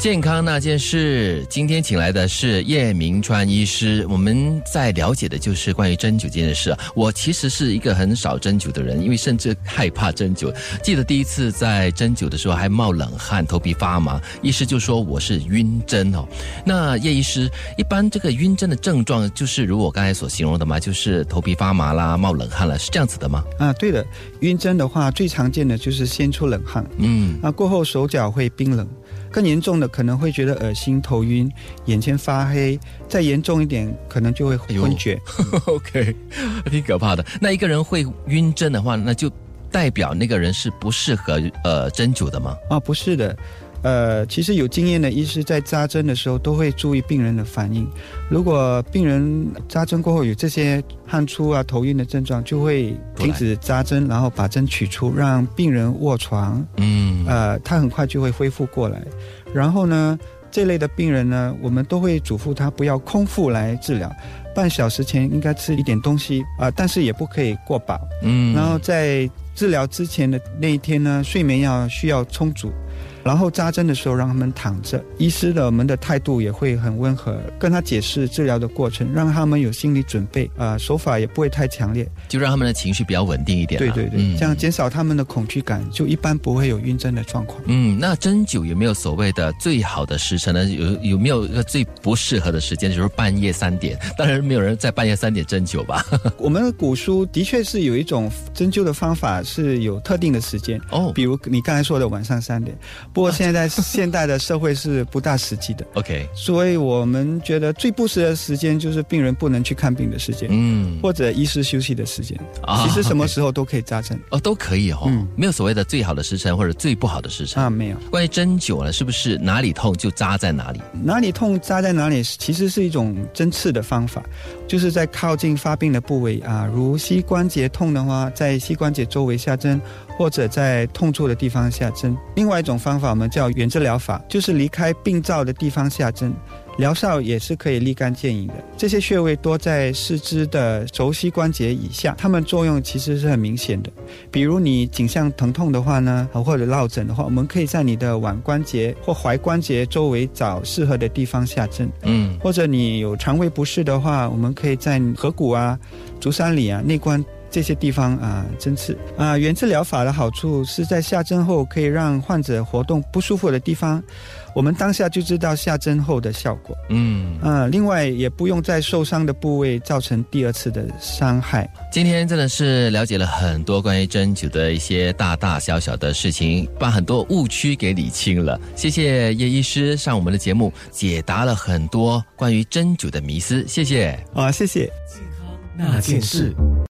健康那件事，今天请来的是叶明川医师。我们在了解的就是关于针灸这件事。我其实是一个很少针灸的人，因为甚至害怕针灸。记得第一次在针灸的时候还冒冷汗，头皮发麻，医师就说我是晕针哦。那叶医师，一般这个晕针的症状就是如我刚才所形容的嘛？就是头皮发麻啦，冒冷汗了，是这样子的吗？啊，对的，晕针的话最常见的就是先出冷汗，嗯，那过后手脚会冰冷。更严重的可能会觉得恶心、头晕、眼前发黑，再严重一点可能就会昏厥。OK，挺可怕的。那一个人会晕针的话，那就代表那个人是不适合呃针灸的吗？啊，不是的。呃，其实有经验的医师在扎针的时候都会注意病人的反应。如果病人扎针过后有这些汗出啊、头晕的症状，就会停止扎针，然后把针取出，让病人卧床。嗯，呃，他很快就会恢复过来。然后呢，这类的病人呢，我们都会嘱咐他不要空腹来治疗，半小时前应该吃一点东西啊，但是也不可以过饱。嗯，然后在治疗之前的那一天呢，睡眠要需要充足。然后扎针的时候让他们躺着，医师的我们的态度也会很温和，跟他解释治疗的过程，让他们有心理准备啊，手法也不会太强烈，就让他们的情绪比较稳定一点。对对对，这样减少他们的恐惧感，就一般不会有晕针的状况。嗯，那针灸有没有所谓的最好的时辰呢？有有没有一个最不适合的时间，就是半夜三点？当然没有人在半夜三点针灸吧。我们的古书的确是有一种针灸的方法是有特定的时间哦，比如你刚才说的晚上三点。不过现在现代的社会是不大实际的。OK，所以我们觉得最不适的时间就是病人不能去看病的时间，嗯，或者医师休息的时间。啊，其实什么时候都可以扎针哦，都可以哦，嗯，没有所谓的最好的时辰或者最不好的时辰啊，没有。关于针灸了，是不是哪里痛就扎在哪里？哪里痛扎在哪里，其实是一种针刺的方法，就是在靠近发病的部位啊，如膝关节痛的话，在膝关节周围下针。或者在痛处的地方下针。另外一种方法，我们叫远治疗法，就是离开病灶的地方下针，疗效也是可以立竿见影的。这些穴位多在四肢的轴膝关节以下，它们作用其实是很明显的。比如你颈项疼痛的话呢，或者落枕的话，我们可以在你的腕关节或踝关节周围找适合的地方下针。嗯，或者你有肠胃不适的话，我们可以在合谷啊、足三里啊、内关。这些地方啊，针刺啊，原治疗法的好处是在下针后可以让患者活动不舒服的地方，我们当下就知道下针后的效果。嗯啊，另外也不用在受伤的部位造成第二次的伤害。今天真的是了解了很多关于针灸的一些大大小小的事情，把很多误区给理清了。谢谢叶医师上我们的节目，解答了很多关于针灸的迷思。谢谢啊，谢谢。健康那件事。